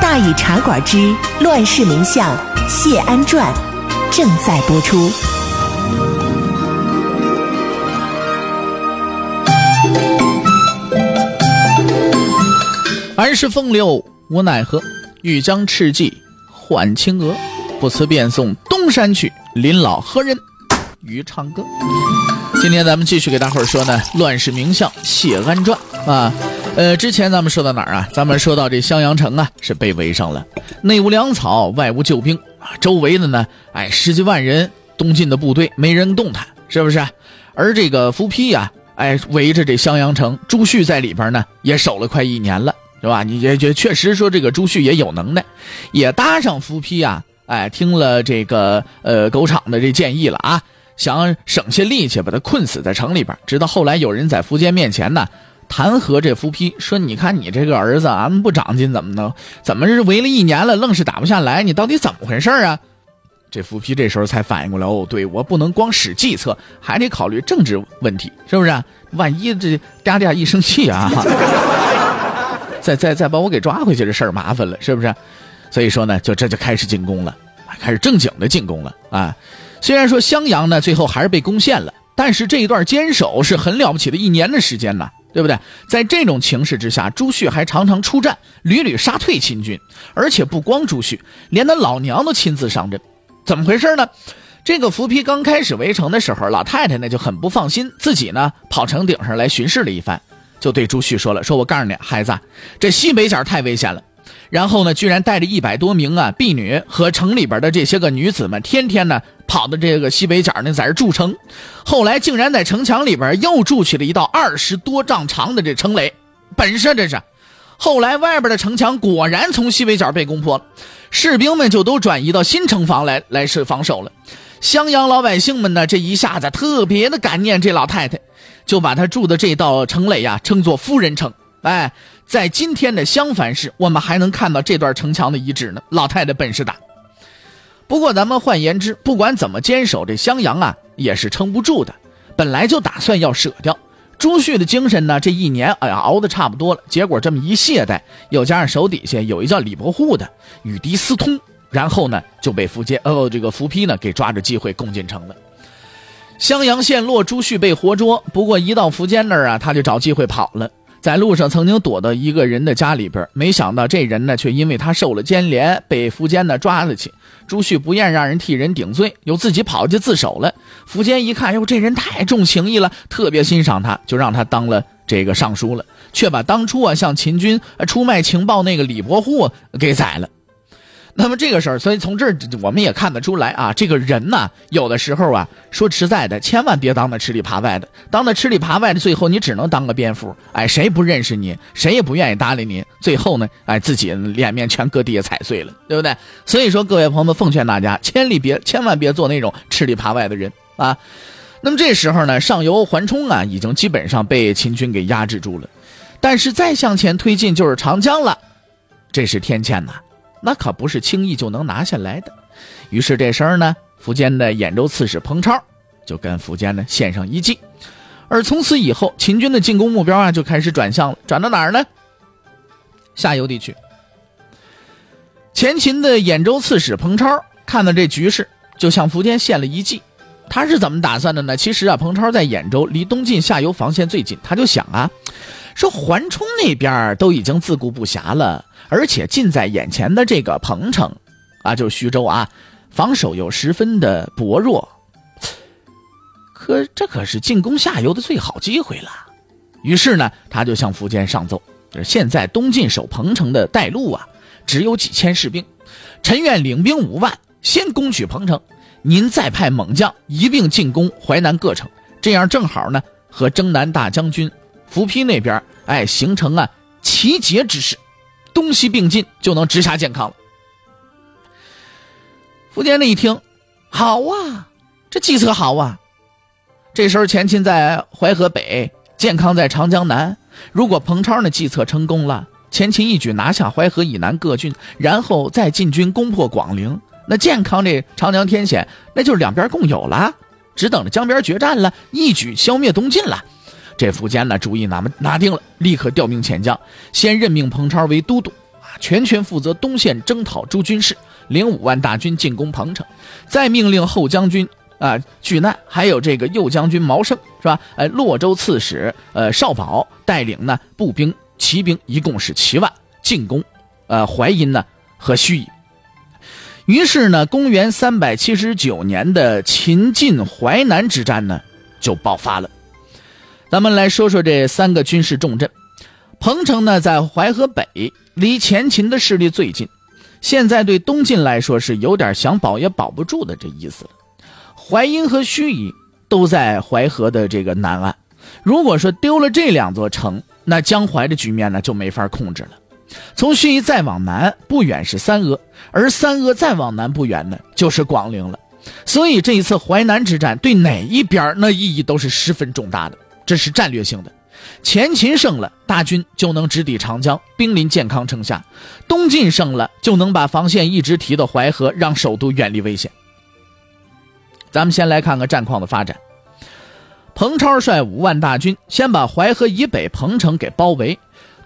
大禹茶馆之乱世名相谢安传正在播出。安时风流无奈何，欲将赤骥换青鹅。不辞便送东山去，临老何人与唱歌？今天咱们继续给大伙儿说呢，《乱世名相谢安传》啊。呃，之前咱们说到哪儿啊？咱们说到这襄阳城啊，是被围上了，内无粮草，外无救兵啊，周围的呢，哎，十几万人东晋的部队没人动弹，是不是？而这个伏丕呀，哎，围着这襄阳城，朱旭在里边呢，也守了快一年了。是吧？你也也确实说这个朱旭也有能耐，也搭上伏丕啊！哎，听了这个呃狗场的这建议了啊，想省些力气把他困死在城里边。直到后来有人在苻坚面前呢弹劾这伏丕，说：“你看你这个儿子啊不长进，怎么能怎么是围了一年了，愣是打不下来？你到底怎么回事啊？”这伏丕这时候才反应过来，哦，对我不能光使计策，还得考虑政治问题，是不是？万一这嗲嗲一生气啊！再再再把我给抓回去，这事儿麻烦了，是不是？所以说呢，就这就开始进攻了，开始正经的进攻了啊！虽然说襄阳呢最后还是被攻陷了，但是这一段坚守是很了不起的一年的时间呢，对不对？在这种情势之下，朱旭还常常出战，屡屡杀退秦军，而且不光朱旭，连他老娘都亲自上阵。怎么回事呢？这个伏丕刚开始围城的时候，老太太呢就很不放心，自己呢跑城顶上来巡视了一番。就对朱旭说了：“说我告诉你，孩子，这西北角太危险了。然后呢，居然带着一百多名啊婢女和城里边的这些个女子们，天天呢跑到这个西北角呢，在这筑城。后来竟然在城墙里边又筑起了一道二十多丈长的这城垒，本事这是。后来外边的城墙果然从西北角被攻破了，士兵们就都转移到新城防来来是防守了。襄阳老百姓们呢，这一下子特别的感念这老太太。”就把她住的这道城垒呀称作夫人城。哎，在今天的襄樊市，我们还能看到这段城墙的遗址呢。老太太本事大。不过咱们换言之，不管怎么坚守，这襄阳啊也是撑不住的。本来就打算要舍掉。朱旭的精神呢，这一年哎呀熬得差不多了，结果这么一懈怠，又加上手底下有一叫李伯户的与敌私通，然后呢就被苻坚哦这个伏丕呢给抓着机会攻进城了。襄阳陷落，朱旭被活捉。不过一到苻坚那儿啊，他就找机会跑了。在路上曾经躲到一个人的家里边，没想到这人呢，却因为他受了牵连，被苻坚呢抓了去。朱旭不愿让人替人顶罪，又自己跑去自首了。苻坚一看，哟，这人太重情义了，特别欣赏他，就让他当了这个尚书了，却把当初啊向秦军出卖情报那个李伯户给宰了。那么这个事儿，所以从这儿我们也看得出来啊，这个人呢，有的时候啊，说实在的，千万别当那吃里扒外的，当那吃里扒外的，最后你只能当个蝙蝠，哎，谁不认识你，谁也不愿意搭理你，最后呢，哎，自己脸面全搁地下踩碎了，对不对？所以说，各位朋友们，奉劝大家，千里别，千万别做那种吃里扒外的人啊。那么这时候呢，上游缓冲啊，已经基本上被秦军给压制住了，但是再向前推进就是长江了，这是天堑呐。那可不是轻易就能拿下来的。于是这时候呢，苻坚的兖州刺史彭超就跟苻坚呢献上一计，而从此以后，秦军的进攻目标啊就开始转向了，转到哪儿呢？下游地区。前秦的兖州刺史彭超看到这局势，就向苻坚献了一计。他是怎么打算的呢？其实啊，彭超在兖州离东晋下游防线最近，他就想啊，说桓冲那边都已经自顾不暇了。而且近在眼前的这个彭城，啊，就是徐州啊，防守又十分的薄弱。可这可是进攻下游的最好机会了。于是呢，他就向苻坚上奏：，就是现在东晋守彭城的带路啊，只有几千士兵，臣愿领兵五万，先攻取彭城。您再派猛将一并进攻淮南各城，这样正好呢，和征南大将军伏丕那边，哎，形成啊齐结之势。东西并进就能直杀健康了。苻坚那一听，好啊，这计策好啊。这时候前秦在淮河北，建康在长江南。如果彭超那计策成功了，前秦一举拿下淮河以南各郡，然后再进军攻破广陵，那建康这长江天险，那就是两边共有了，只等着江边决战了，一举消灭东晋了。这苻坚呢，主意拿拿定了，立刻调兵遣将，先任命彭超为都督，啊，全权负责东线征讨诸军事，领五万大军进攻彭城，再命令后将军啊巨难，还有这个右将军毛胜，是吧？呃，洛州刺史呃少保带领呢步兵、骑兵，一共是七万，进攻呃淮阴呢和盱眙。于是呢，公元三百七十九年的秦晋淮南之战呢就爆发了。咱们来说说这三个军事重镇。彭城呢，在淮河北，离前秦的势力最近。现在对东晋来说是有点想保也保不住的这意思了。淮阴和盱眙都在淮河的这个南岸。如果说丢了这两座城，那江淮的局面呢就没法控制了。从盱眙再往南不远是三阿，而三阿再往南不远呢就是广陵了。所以这一次淮南之战对哪一边那意义都是十分重大的。这是战略性的，前秦胜了，大军就能直抵长江，兵临建康城下；东晋胜了，就能把防线一直提到淮河，让首都远离危险。咱们先来看看战况的发展。彭超率五万大军，先把淮河以北彭城给包围。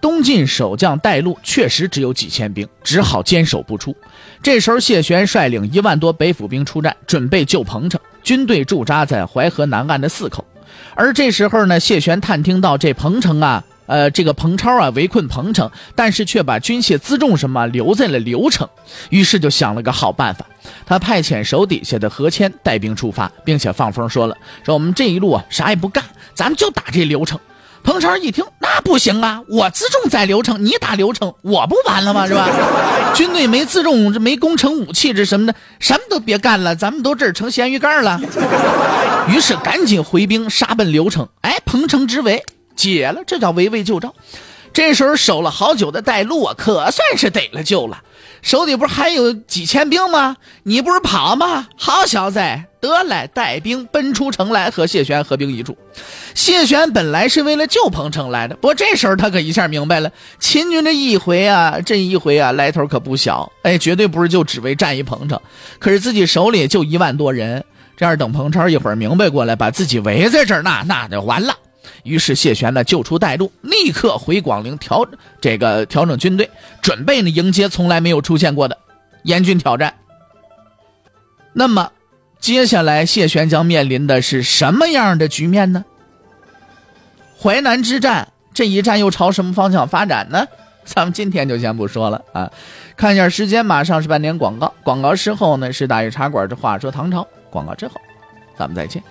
东晋守将带路确实只有几千兵，只好坚守不出。这时候，谢玄率领一万多北府兵出战，准备救彭城。军队驻扎在淮河南岸的四口。而这时候呢，谢玄探听到这彭城啊，呃，这个彭超啊围困彭城，但是却把军械辎重什么留在了刘城，于是就想了个好办法，他派遣手底下的何谦带兵出发，并且放风说了，说我们这一路啊啥也不干，咱们就打这刘城。彭超一听，那不行啊！我自重在刘成，你打刘成，我不完了吗？是吧？军队没自重，这没攻城武器，这什么的，什么都别干了，咱们都这儿成咸鱼干了。于是赶紧回兵杀奔刘成，哎，彭城之围解了，这叫围魏救赵。这时候守了好久的带路啊，可算是得了救了。手里不是还有几千兵吗？你不是跑吗？好小子，得来带兵奔出城来，和谢玄合兵一处。谢玄本来是为了救彭城来的，不过这时候他可一下明白了，秦军这一回啊，这一回啊，来头可不小。哎，绝对不是就只为战一彭城，可是自己手里就一万多人，这样等彭超一会儿明白过来，把自己围在这儿，那那就完了。于是谢玄呢救出带路，立刻回广陵调这个调整军队，准备呢迎接从来没有出现过的严峻挑战。那么，接下来谢玄将面临的是什么样的局面呢？淮南之战这一战又朝什么方向发展呢？咱们今天就先不说了啊，看一下时间，马上是半点广告，广告之后呢是大禹茶馆的话说唐朝，广告之后，咱们再见。